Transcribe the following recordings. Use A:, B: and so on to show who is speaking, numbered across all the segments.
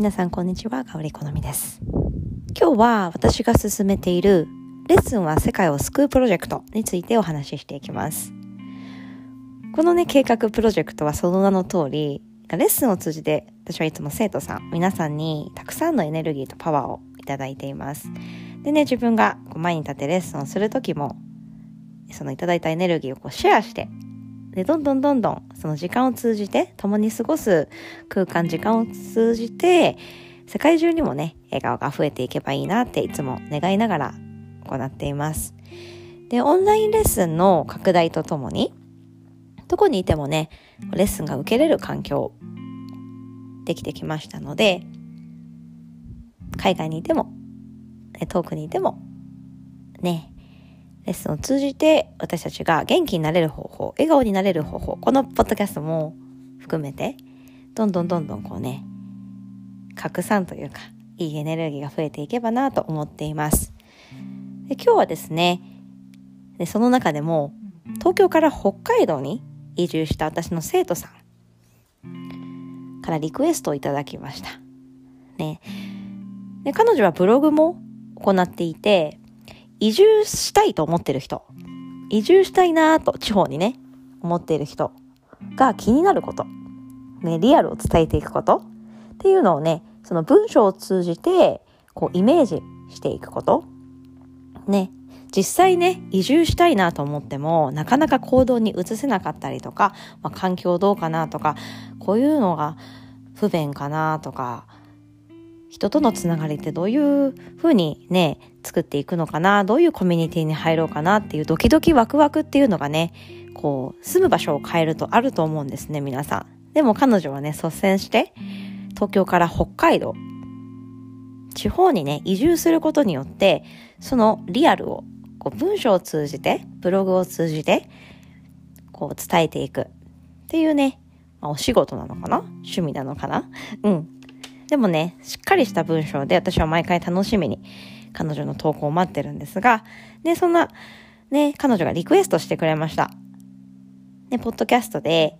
A: 皆さんこんにちは、香り好みです。今日は私が進めているレッスンは世界を救うプロジェクトについてお話ししていきます。このね、計画プロジェクトはその名の通り、レッスンを通じて私はいつも生徒さん、皆さんにたくさんのエネルギーとパワーをいただいています。でね、自分がこう前に立ってレッスンをするときも、そのいただいたエネルギーをこうシェアして、で、どんどんどんどんその時間を通じて、共に過ごす空間、時間を通じて、世界中にもね、笑顔が増えていけばいいなっていつも願いながら行っています。で、オンラインレッスンの拡大とともに、どこにいてもね、レッスンが受けれる環境、できてきましたので、海外にいても、遠くにいても、ね、レッスンを通じて私たちが元気になれる方法、笑顔になれる方法、このポッドキャストも含めて、どんどんどんどんこうね、拡散というか、いいエネルギーが増えていけばなと思っています。で今日はですねで、その中でも、東京から北海道に移住した私の生徒さんからリクエストをいただきました。ね。で、彼女はブログも行っていて、移住したいと思ってる人、移住したいなと地方にね、思っている人が気になること、ね、リアルを伝えていくこと。っていうのをね、その文章を通じて、こうイメージしていくこと。ね、実際ね、移住したいなと思っても、なかなか行動に移せなかったりとか、まあ、環境どうかなとか、こういうのが不便かなとか、人とのつながりってどういうふうにね、作っていくのかな、どういうコミュニティに入ろうかなっていうドキドキワクワクっていうのがね、こう、住む場所を変えるとあると思うんですね、皆さん。でも彼女はね、率先して、東京から北海道、地方にね、移住することによって、そのリアルを、こう、文章を通じて、ブログを通じて、こう、伝えていくっていうね、まあ、お仕事なのかな？趣味なのかな？うん。でもね、しっかりした文章で私は毎回楽しみに彼女の投稿を待ってるんですが、ね、そんな、ね、彼女がリクエストしてくれました。ね、ポッドキャストで、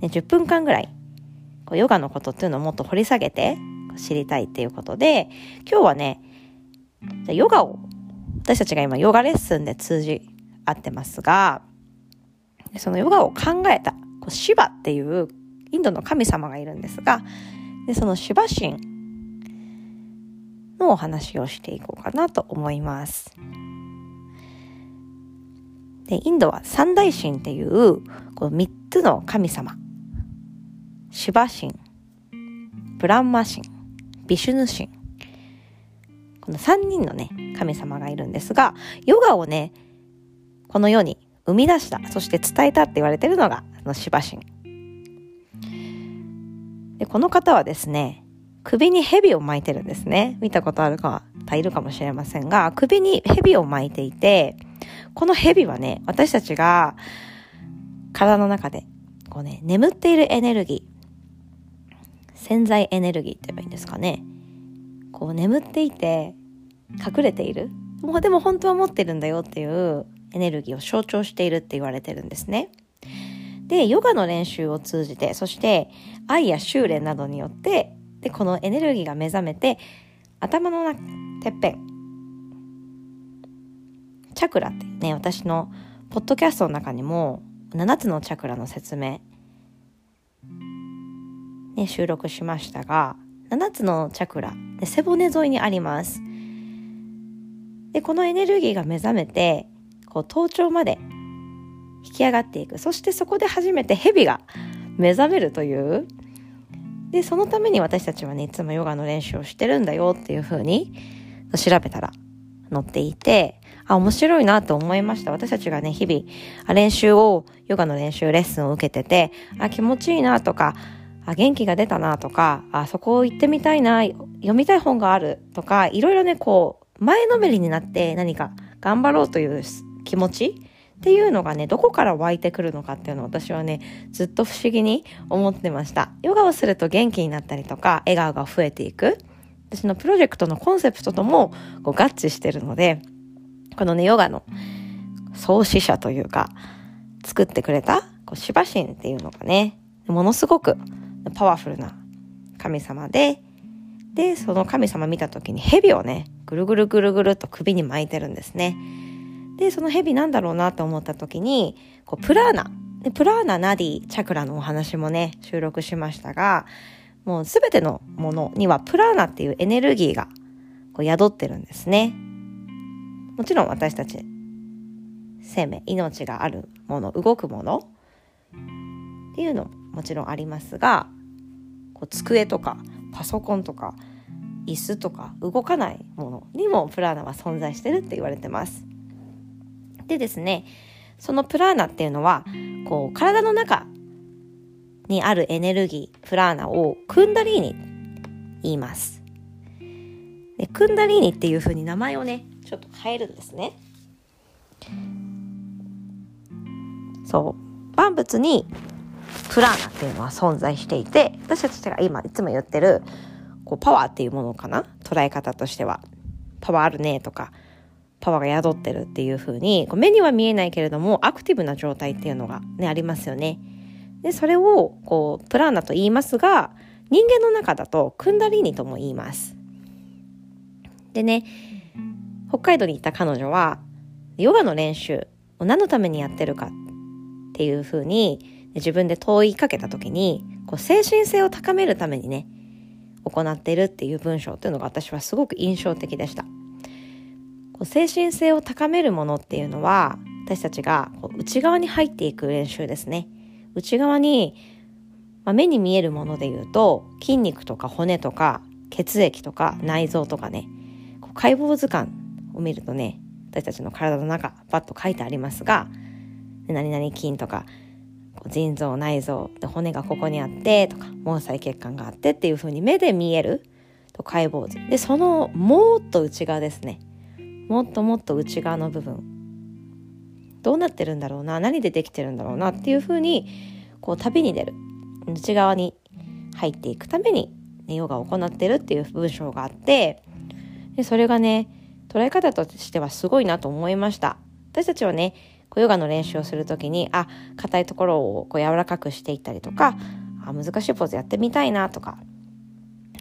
A: ね、10分間ぐらい、こうヨガのことっていうのをもっと掘り下げて知りたいっていうことで、今日はね、じゃヨガを、私たちが今ヨガレッスンで通じ合ってますが、そのヨガを考えた、こうシバっていうインドの神様がいるんですが、で、そのシバ神のお話をしていこうかなと思います。で、インドは三大神っていう、この三つの神様。シバ神、ブランマ神、ビシュヌ神。この三人のね、神様がいるんですが、ヨガをね、この世に生み出した、そして伝えたって言われてるのが、そのシバ神。で、この方はですね、首に蛇を巻いてるんですね。見たことある方いるかもしれませんが、首に蛇を巻いていて、この蛇はね、私たちが体の中で、こうね、眠っているエネルギー、潜在エネルギーって言えばいいんですかね。こう眠っていて、隠れている。もうでも本当は持ってるんだよっていうエネルギーを象徴しているって言われてるんですね。で、ヨガの練習を通じて、そして愛や修練などによって、で、このエネルギーが目覚めて、頭のてっぺん、チャクラってね、私のポッドキャストの中にも、7つのチャクラの説明、ね、収録しましたが、7つのチャクラ、背骨沿いにあります。で、このエネルギーが目覚めて、こう、頭頂まで引き上がっていく。そしてそこで初めて蛇が目覚めるという。で、そのために私たちはね、いつもヨガの練習をしてるんだよっていう風に調べたら載っていて、あ、面白いなと思いました。私たちがね、日々、練習を、ヨガの練習、レッスンを受けてて、あ、気持ちいいなとか、あ、元気が出たなとか、あ、そこ行ってみたいな、読みたい本があるとか、いろいろね、こう、前のめりになって何か頑張ろうという気持ちっていうのがね、どこから湧いてくるのかっていうのを私はね、ずっと不思議に思ってました。ヨガをすると元気になったりとか、笑顔が増えていく。私のプロジェクトのコンセプトともこう合致してるので、このね、ヨガの創始者というか、作ってくれた、こう、シバ神っていうのがね、ものすごくパワフルな神様で、で、その神様見た時に蛇をね、ぐるぐるぐるぐるっと首に巻いてるんですね。で、その蛇なんだろうなと思った時に、こうプラーナ。でプラーナ、ナディ、チャクラのお話もね、収録しましたが、もうすべてのものにはプラーナっていうエネルギーがこう宿ってるんですね。もちろん私たち、生命、命があるもの、動くものっていうのももちろんありますが、こう机とかパソコンとか椅子とか動かないものにもプラーナは存在してるって言われてます。でですね、そのプラーナっていうのは、こう体の中にあるエネルギー、プラーナをクンダリーニ言います。でクンダリーニっていう風に名前をね、ちょっと変えるんですね。そう。万物にプラーナっていうのは存在していて、私たちが今いつも言ってる、こうパワーっていうものかな？捉え方としては。パワーあるねとか、パワーが宿ってるっていう風に、こう目には見えないけれども、アクティブな状態っていうのがね、ありますよね。で、それを、こう、プラーナと言いますが、人間の中だと、クンダリーニとも言います。でね、北海道に行った彼女は、ヨガの練習を何のためにやってるかっていうふうに、自分で問いかけた時に、こう、精神性を高めるためにね、行っているっていう文章っていうのが私はすごく印象的でした。こう精神性を高めるものっていうのは、私たちがこう内側に入っていく練習ですね。内側に、まあ、目に見えるもので言うと筋肉とか骨とか血液とか内臓とかね。こう解剖図鑑を見るとね私たちの体の中バッと書いてありますが何々筋とか腎臓内臓で骨がここにあってとか毛細血管があってっていう風に目で見えると解剖図。でそのもっと内側ですね。もっともっと内側の部分。どうなってるんだろうな。何でできてるんだろうなっていうふうにこう旅に出る。内側に入っていくために、ね、ヨガを行ってるっていう文章があってでそれがね捉え方としてはすごいなと思いました。私たちはねこうヨガの練習をする時にあ硬いところをこう柔らかくしていったりとかあ難しいポーズやってみたいなとか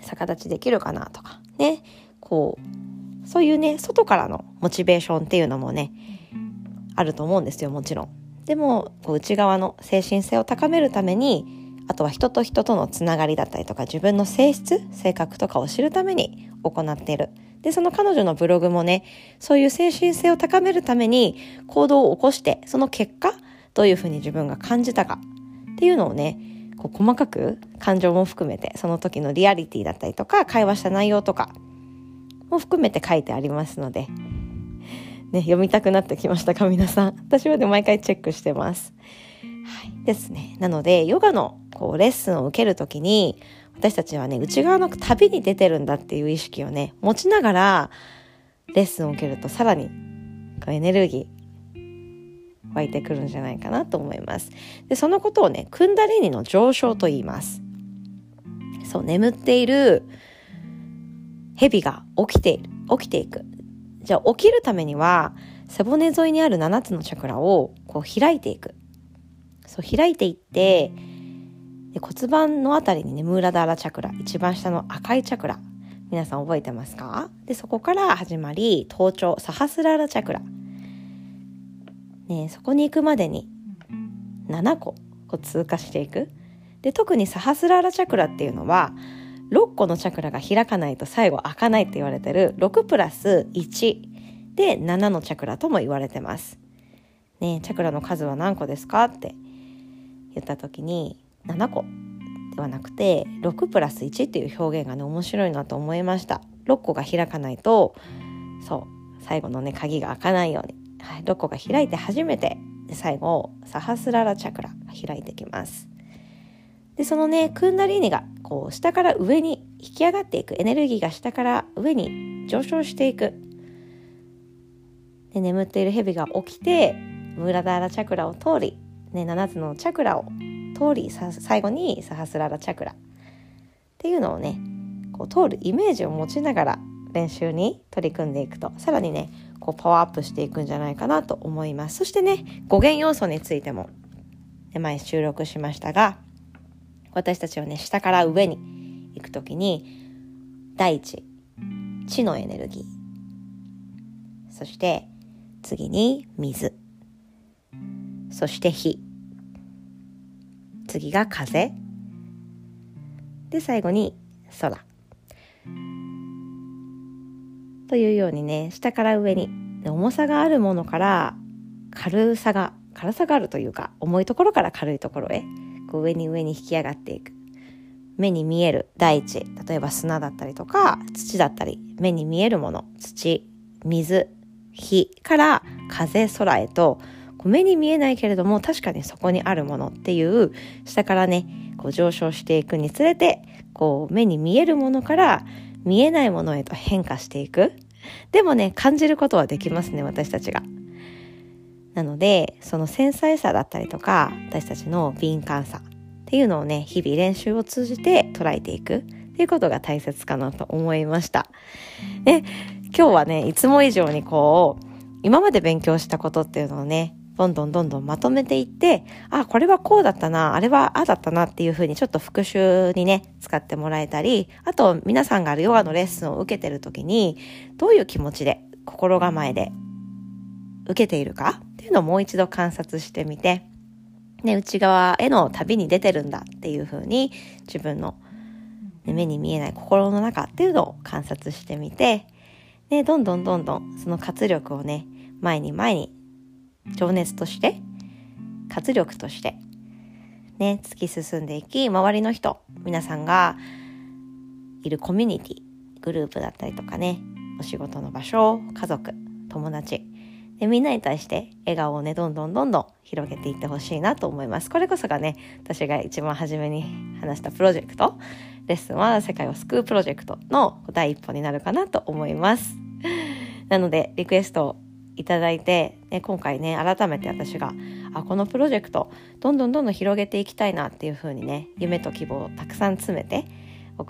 A: 逆立ちできるかなとかねこうそういうね外からのモチベーションっていうのもねあると思うんですよもちろん。でもこう内側の精神性を高めるためにあとは人と人とのつながりだったりとか自分の性質性格とかを知るために行っている。でその彼女のブログもねそういう精神性を高めるために行動を起こしてその結果どういうふうに自分が感じたかっていうのをねこう細かく感情も含めてその時のリアリティだったりとか会話した内容とかも含めて書いてありますのでね、読みたくなってきましたか皆さん。私はで毎回チェックしてます。はい。ですね。なので、ヨガのこうレッスンを受けるときに、私たちはね、内側の旅に出てるんだっていう意識をね、持ちながら、レッスンを受けるとさらに、こうエネルギー、湧いてくるんじゃないかなと思います。で、そのことをね、クンダリニの上昇と言います。そう、眠っている蛇が起きている、起きていく。じゃあ起きるためには背骨沿いにある7つのチャクラをこう開いていく。そう開いていってで骨盤のあたりにねムーラダーラチャクラ一番下の赤いチャクラ皆さん覚えてますか？でそこから始まり頭頂サハスラーラチャクラ、ね、そこに行くまでに7個こう通過していくで特にサハスラーラチャクラっていうのは6個のチャクラが開かないと最後開かないって言われてる6プラス1で7のチャクラとも言われてます。ねチャクラの数は何個ですかって言った時に7個ではなくて6プラス1っていう表現がね面白いなと思いました。6個が開かないとそう最後のね鍵が開かないように、はい、6個が開いて初めて最後サハスララチャクラが開いてきます。でそのねクンダリーニがこう下から上に引き上がっていくエネルギーが下から上に上昇していく。で眠っている蛇が起きてムラダーラチャクラを通り、ね、7つのチャクラを通り最後にサハスララチャクラ。っていうのをねこう通るイメージを持ちながら練習に取り組んでいくと。さらにねこうパワーアップしていくんじゃないかなと思います。そしてね語源要素についても前収録しましたが私たちはね、下から上に行く時に、大地地のエネルギー。そして次に水。そして火。次が風。で最後に空。というようにね下から上に重さがあるものから軽さが軽さがあるというか重いところから軽いところへこう上に上に引き上がっていく。目に見える大地。例えば砂だったりとか土だったり。目に見えるもの。土水火から風空へと。目に見えないけれども確かにそこにあるもの。っていう下からねこう上昇していくにつれてこう目に見えるものから見えないものへと変化していく。でもね感じることはできますね私たちが。なのでその繊細さだったりとか私たちの敏感さっていうのをね、日々練習を通じて捉えていくっていうことが大切かなと思いました。で、今日はね、いつも以上にこう、今まで勉強したことっていうのをね、どんどんどんどんまとめていって、あ、これはこうだったな、あれはああだったなっていうふうにちょっと復習にね、使ってもらえたり、あと皆さんがヨガのレッスンを受けてる時に、どういう気持ちで、心構えで受けているか？っていうのをもう一度観察してみて、ね、内側への旅に出てるんだっていうふうに自分の、目に見えない心の中っていうのを観察してみて、ね、どんどんどんどんその活力をね前に前に情熱として活力としてね突き進んでいき周りの人皆さんがいるコミュニティグループだったりとかねお仕事の場所家族友達でみんなに対して笑顔をねどんどんどんどん広げていってほしいなと思います。これこそがね私が一番初めに話したプロジェクト。レッスンは世界を救うプロジェクトの第一歩になるかなと思います。なのでリクエストをいただいて、ね、今回ね改めて私があこのプロジェクトどんどんどんどん広げていきたいなっていう風にね夢と希望をたくさん詰めてお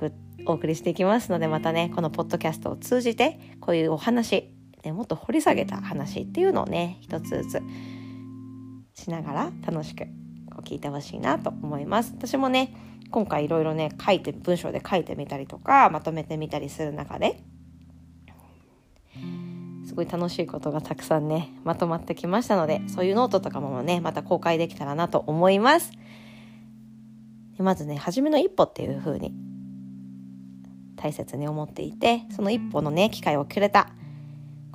A: 送りしていきますのでまたねこのポッドキャストを通じてこういうお話ね、もっと掘り下げた話っていうのをね一つずつしながら楽しくこう聞いてほしいなと思います。私もね今回いろいろね書いて文章で書いてみたりとかまとめてみたりする中ですごい楽しいことがたくさんねまとまってきましたのでそういうノートとかもねまた公開できたらなと思います。でまずね初めの一歩っていう風に大切に思っていてその一歩のね機会をくれた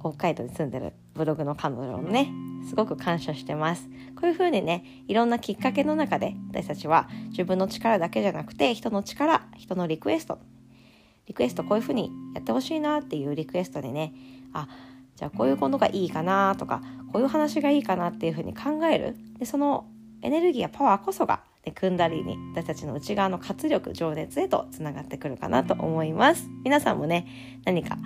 A: 北海道に住んでるブログの彼女のねすごく感謝してます。こういうふうにねいろんなきっかけの中で私たちは自分の力だけじゃなくて人の力人のリクエストリクエストこういうふうにやってほしいなっていうリクエストでねあじゃあこういうことがいいかなとかこういう話がいいかなっていうふうに考える。でそのエネルギーやパワーこそがで組んだりに私たちの内側の活力情熱へとつながってくるかなと思います。皆さんもね何か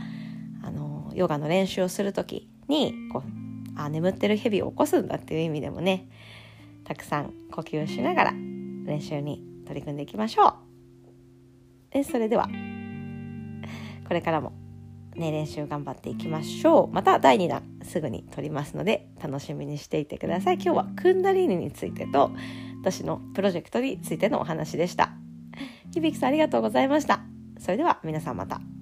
A: ヨガの練習をする時にこうあ眠ってる蛇を起こすんだっていう意味でもねたくさん呼吸しながら練習に取り組んでいきましょう。でそれではこれからもね練習頑張っていきましょう。また第2弾すぐに撮りますので楽しみにしていてください。今日はクンダリーニについてと私のプロジェクトについてのお話でした。響さんありがとうございました。それでは皆さんまた。